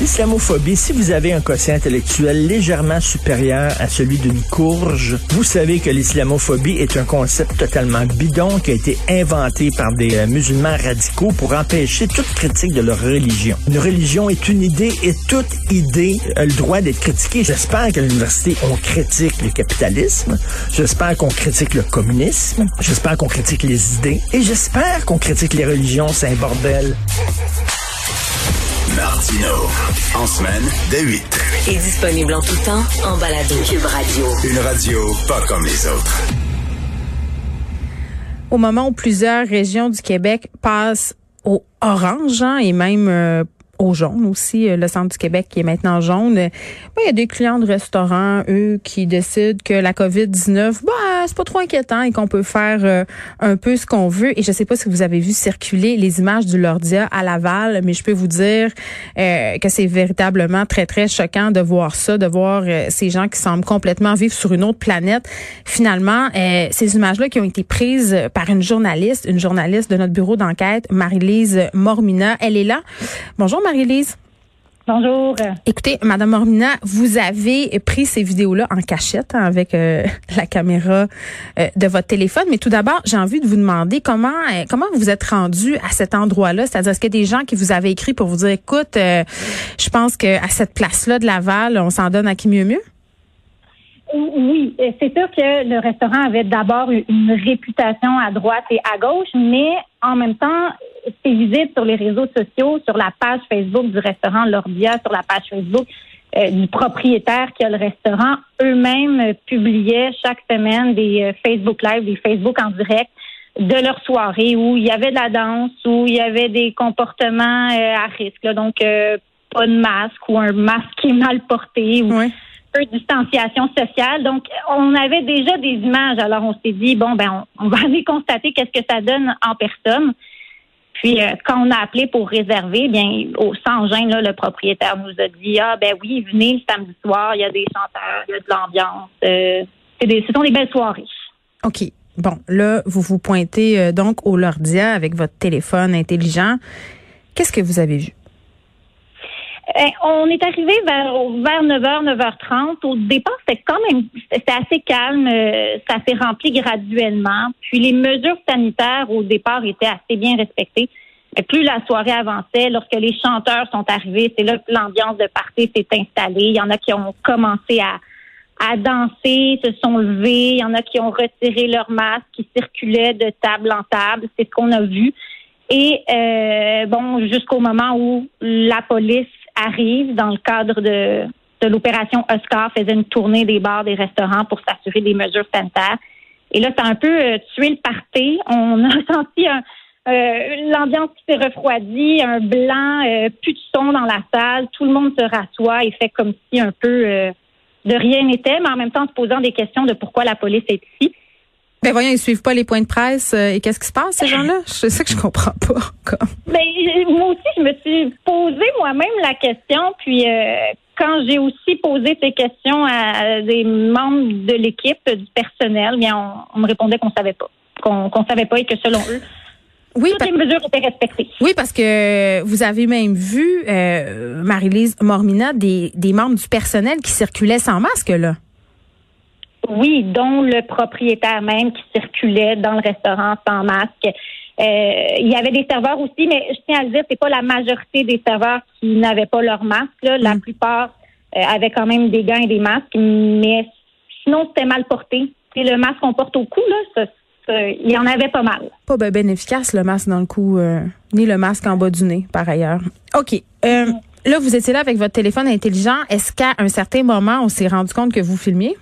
L'islamophobie, si vous avez un quotient intellectuel légèrement supérieur à celui d'une courge, vous savez que l'islamophobie est un concept totalement bidon qui a été inventé par des euh, musulmans radicaux pour empêcher toute critique de leur religion. Une religion est une idée et toute idée a le droit d'être critiquée. J'espère qu'à l'université, on critique le capitalisme. J'espère qu'on critique le communisme. J'espère qu'on critique les idées. Et j'espère qu'on critique les religions. C'est un bordel. Martino. En semaine, dès 8. Et disponible en tout temps en balado. Cube Radio. Une radio pas comme les autres. Au moment où plusieurs régions du Québec passent au orange hein, et même euh, au jaune aussi, euh, le centre du Québec qui est maintenant jaune. Ben, il y a des clients de restaurants, eux, qui décident que la COVID-19, c'est pas trop inquiétant et qu'on peut faire euh, un peu ce qu'on veut. Et je sais pas si vous avez vu circuler les images du Lordia à Laval, mais je peux vous dire euh, que c'est véritablement très, très choquant de voir ça, de voir ces gens qui semblent complètement vivre sur une autre planète. Finalement, ces images-là qui ont été prises par une journaliste, une journaliste de notre bureau d'enquête, Marie-Lise Mormina, elle est là. Bonjour Marie-Lise. Bonjour. Écoutez, Madame Mormina, vous avez pris ces vidéos-là en cachette hein, avec euh, la caméra euh, de votre téléphone. Mais tout d'abord, j'ai envie de vous demander comment euh, comment vous êtes rendu à cet endroit-là? C'est-à-dire, est-ce qu'il y a des gens qui vous avaient écrit pour vous dire, écoute, je pense que à cette place-là de Laval, on s'en donne à qui mieux mieux? Oui, c'est sûr que le restaurant avait d'abord une réputation à droite et à gauche, mais en même temps, c'est visible sur les réseaux sociaux, sur la page Facebook du restaurant Lordia, sur la page Facebook euh, du propriétaire qui a le restaurant. Eux-mêmes euh, publiaient chaque semaine des euh, Facebook Live, des Facebook en direct de leur soirée où il y avait de la danse, où il y avait des comportements à risque. Donc, pas de masque ou un masque qui est mal porté ou peu de distanciation sociale. Donc, on avait déjà des images. Alors, on s'est dit, bon, ben, on, on va aller constater qu'est-ce que ça donne en personne. Puis euh, quand on a appelé pour réserver, bien au sans gêne, le propriétaire nous a dit Ah ben oui, venez le samedi soir, il y a des chanteurs, il y a de l'ambiance. Euh, ce sont des belles soirées. OK. Bon, là, vous vous pointez euh, donc au Lordia avec votre téléphone intelligent. Qu'est-ce que vous avez vu? Eh, on est arrivé vers, vers 9h, 9h30. Au départ, c'était quand même c'était assez calme. Euh, ça s'est rempli graduellement. Puis les mesures sanitaires au départ étaient assez bien respectées. Mais plus la soirée avançait, lorsque les chanteurs sont arrivés, c'est là que l'ambiance de party s'est installée. Il y en a qui ont commencé à, à danser, se sont levés. Il y en a qui ont retiré leur masque, qui circulaient de table en table. C'est ce qu'on a vu. Et euh, bon, jusqu'au moment où la police arrive dans le cadre de, de l'opération Oscar, faisait une tournée des bars, des restaurants pour s'assurer des mesures sanitaires. Et là, ça a un peu euh, tué le party. On a senti euh, l'ambiance qui s'est refroidie, un blanc, euh, plus de son dans la salle. Tout le monde se rassoit et fait comme si un peu de rien n'était, mais en même temps se posant des questions de pourquoi la police est ici. Ben voyons, ils suivent pas les points de presse euh, et qu'est-ce qui se passe ces gens-là? Je sais que je comprends pas. Comme. Ben moi aussi, je me suis posé moi-même la question, puis euh, quand j'ai aussi posé ces questions à des membres de l'équipe, du personnel, bien on, me répondait qu'on savait pas, qu'on qu'on savait pas et que selon eux. Oui, Toutes les mesures étaient respectées. Oui, parce que vous avez même vu, euh, Marie-Lise Mormina, des, des membres du personnel qui circulaient sans masque, là. Oui, dont le propriétaire même qui circulait dans le restaurant sans masque. Euh, il y avait des serveurs aussi, mais je tiens à le dire, c'est pas la majorité des serveurs qui n'avaient pas leur masque. La mm. plupart euh, avaient quand même des gants et des masques, mais sinon c'était mal porté. C'est le masque qu'on porte au cou, là, il y en avait pas mal. Pas ben, ben efficace le masque dans le cou, euh, ni le masque en bas du nez, par ailleurs. OK. Mm. Là, vous étiez là avec votre téléphone intelligent. Est-ce qu'à un certain moment, on s'est rendu compte que vous filmiez?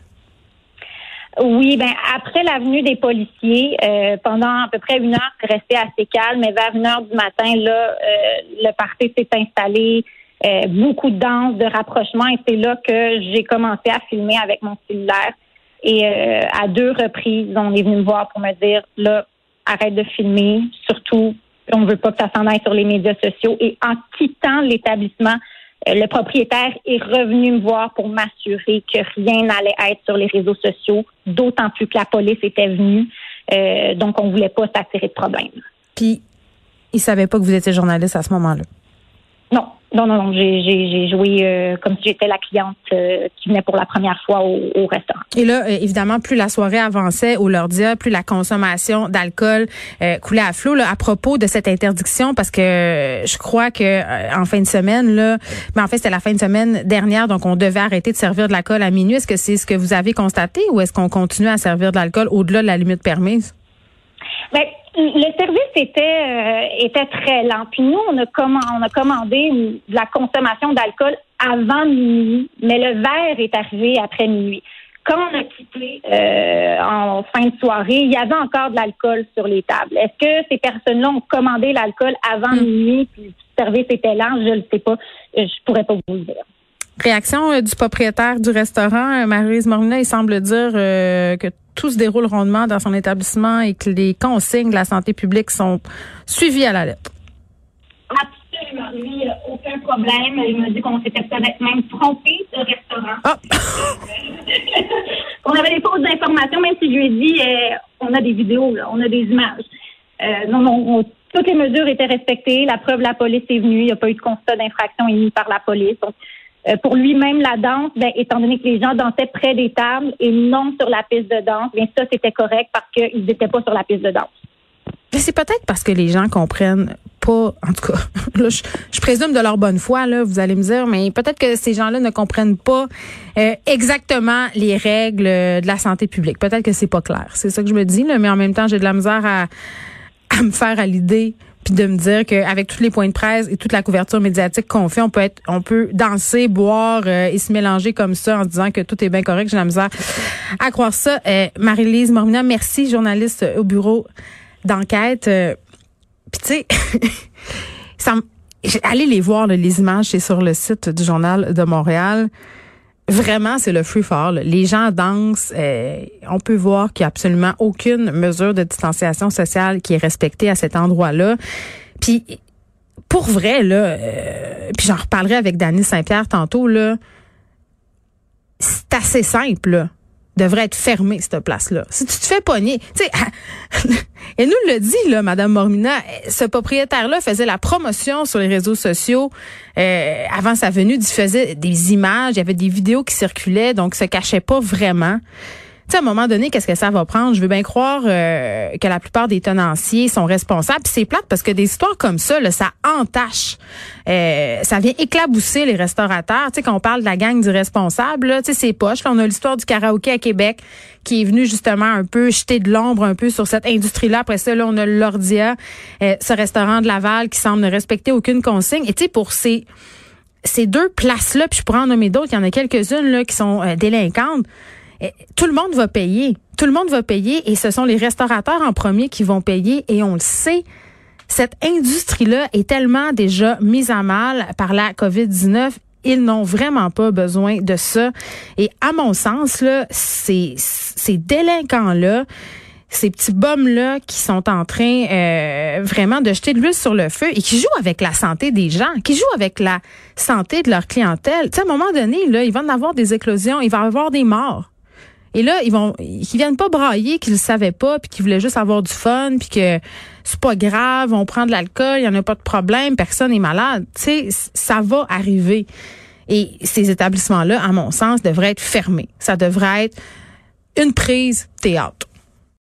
Oui, ben après la venue des policiers, euh, pendant à peu près une heure, c'est resté assez calme, mais vers une heure du matin, là, euh, le parti s'est installé, euh, beaucoup de danse, de rapprochement, et c'est là que j'ai commencé à filmer avec mon cellulaire. Et à deux reprises, on est venu me voir pour me dire, là, arrête de filmer, surtout, on ne veut pas que ça s'en aille sur les médias sociaux. Et en quittant l'établissement, euh, le propriétaire est revenu me voir pour m'assurer que rien n'allait être sur les réseaux sociaux, d'autant plus que la police était venue. Euh, donc, on voulait pas s'attirer de problème. Puis, il savait pas que vous étiez journaliste à ce moment-là. Non, non, non, non. J'ai joué euh, comme si j'étais la cliente euh, qui venait pour la première fois au, restaurant. Et là, euh, évidemment, plus la soirée avançait au Lordia, plus la consommation d'alcool coulait à flot. Là, à propos de cette interdiction, parce que je crois que en fin de semaine, là, mais en fait, c'était la fin de semaine dernière, donc on devait arrêter de servir de l'alcool à minuit. Est-ce que c'est ce que vous avez constaté ou est-ce qu'on continue à servir de l'alcool au-delà de la limite permise? Ben, le service était euh, était très lent. Puis nous, on a, on a commandé de la consommation d'alcool avant minuit, mais le verre est arrivé après minuit. Quand on a quitté euh, en fin de soirée, il y avait encore de l'alcool sur les tables. Est-ce que ces personnes-là ont commandé l'alcool avant hmm. minuit, puis le service était lent? Je ne sais pas. Je pourrais pas vous le dire. Réaction euh, du propriétaire du restaurant, Marie-Louise Morina, il semble dire que tout se déroule rondement dans son établissement et que les consignes de la santé publique sont suivies à la lettre. Absolument. Lui, aucun problème. Il m'a dit qu'on s'était peut-être même trompé de restaurant. Ah! on avait des fausses informations, même si je lui ai dit euh, on a des vidéos, on a des images. Euh, non, non, toutes les mesures étaient respectées. La preuve, la police est venue. Il n'y a pas eu de constat d'infraction émis par la police. Euh, pour lui-même, la danse, ben, étant donné que les gens dansaient près des tables et non sur la piste de danse, bien ça, c'était correct parce qu'ils n'étaient pas sur la piste de danse. C'est peut-être parce que les gens comprennent pas, en tout cas, là, je, présume de leur bonne foi, là, vous allez me dire, mais peut-être que ces gens-là ne comprennent pas euh, exactement les règles de la santé publique. Peut-être que c'est pas clair. C'est ça que je me dis, là, mais en même temps, j'ai de la misère à me faire à l'idée de me dire qu'avec tous les points de presse et toute la couverture médiatique qu'on fait, on peut être, on peut danser, boire euh, et se mélanger comme ça en disant que tout est bien correct. J'ai la misère à croire ça. Euh, Marie-Lise Mormina, merci, journaliste au bureau d'enquête. Euh, puis tu sais, ça, allez les voir les images, c'est sur le site du journal de Montréal. Vraiment, c'est le free fall. Les gens dansent. Euh, on peut voir qu'il n'y a absolument aucune mesure de distanciation sociale qui est respectée à cet endroit-là. Puis, pour vrai, là, euh, puis j'en reparlerai avec Dany Saint-Pierre tantôt, là, c'est assez simple, là devrait être fermée, cette place-là. Si tu te fais pogner, tu sais, elle nous le dit, là, Madame Mormina, ce propriétaire-là faisait la promotion sur les réseaux sociaux euh, avant sa venue, il faisait des images, il y avait des vidéos qui circulaient, donc se cachait pas vraiment sais, à un moment donné, qu'est-ce que ça va prendre? Je veux bien croire euh, que la plupart des tenanciers sont responsables. c'est plate parce que des histoires comme ça, là, ça entache. Euh, ça vient éclabousser les restaurateurs. Tu sais, quand on parle de la gang du responsable, tu sais, c'est poche. Là, on a l'histoire du karaoké à Québec qui est venu justement un peu jeter de l'ombre un peu sur cette industrie-là. Après ça, là, on a l'Ordia, euh, ce restaurant de Laval qui semble ne respecter aucune consigne. Et tu sais, pour ces ces deux places-là, puis je pourrais en nommer d'autres, il y en a quelques-unes là qui sont délinquantes. Eh, tout le monde va payer. Tout le monde va payer et ce sont les restaurateurs en premier qui vont payer et on le sait. Cette industrie-là est tellement déjà mise à mal par la COVID-19 ils n'ont vraiment pas besoin de ça. Et à mon sens, là, ces, ces délinquants-là, ces petits bums-là qui sont en train euh, vraiment de jeter de l'huile sur le feu et qui jouent avec la santé des gens, qui jouent avec la santé de leur clientèle. Tu sais, à un moment donné, là, il va avoir des éclosions, il va y avoir des morts. Et là, ils vont, ils viennent pas brailler qu'ils le savaient pas, puis qu'ils voulaient juste avoir du fun, puis que c'est pas grave, on prend de l'alcool, il y en a pas de problème, personne est malade. Tu sais, ça va arriver. Et ces établissements-là, à mon sens, devraient être fermés. Ça devrait être une prise théâtre.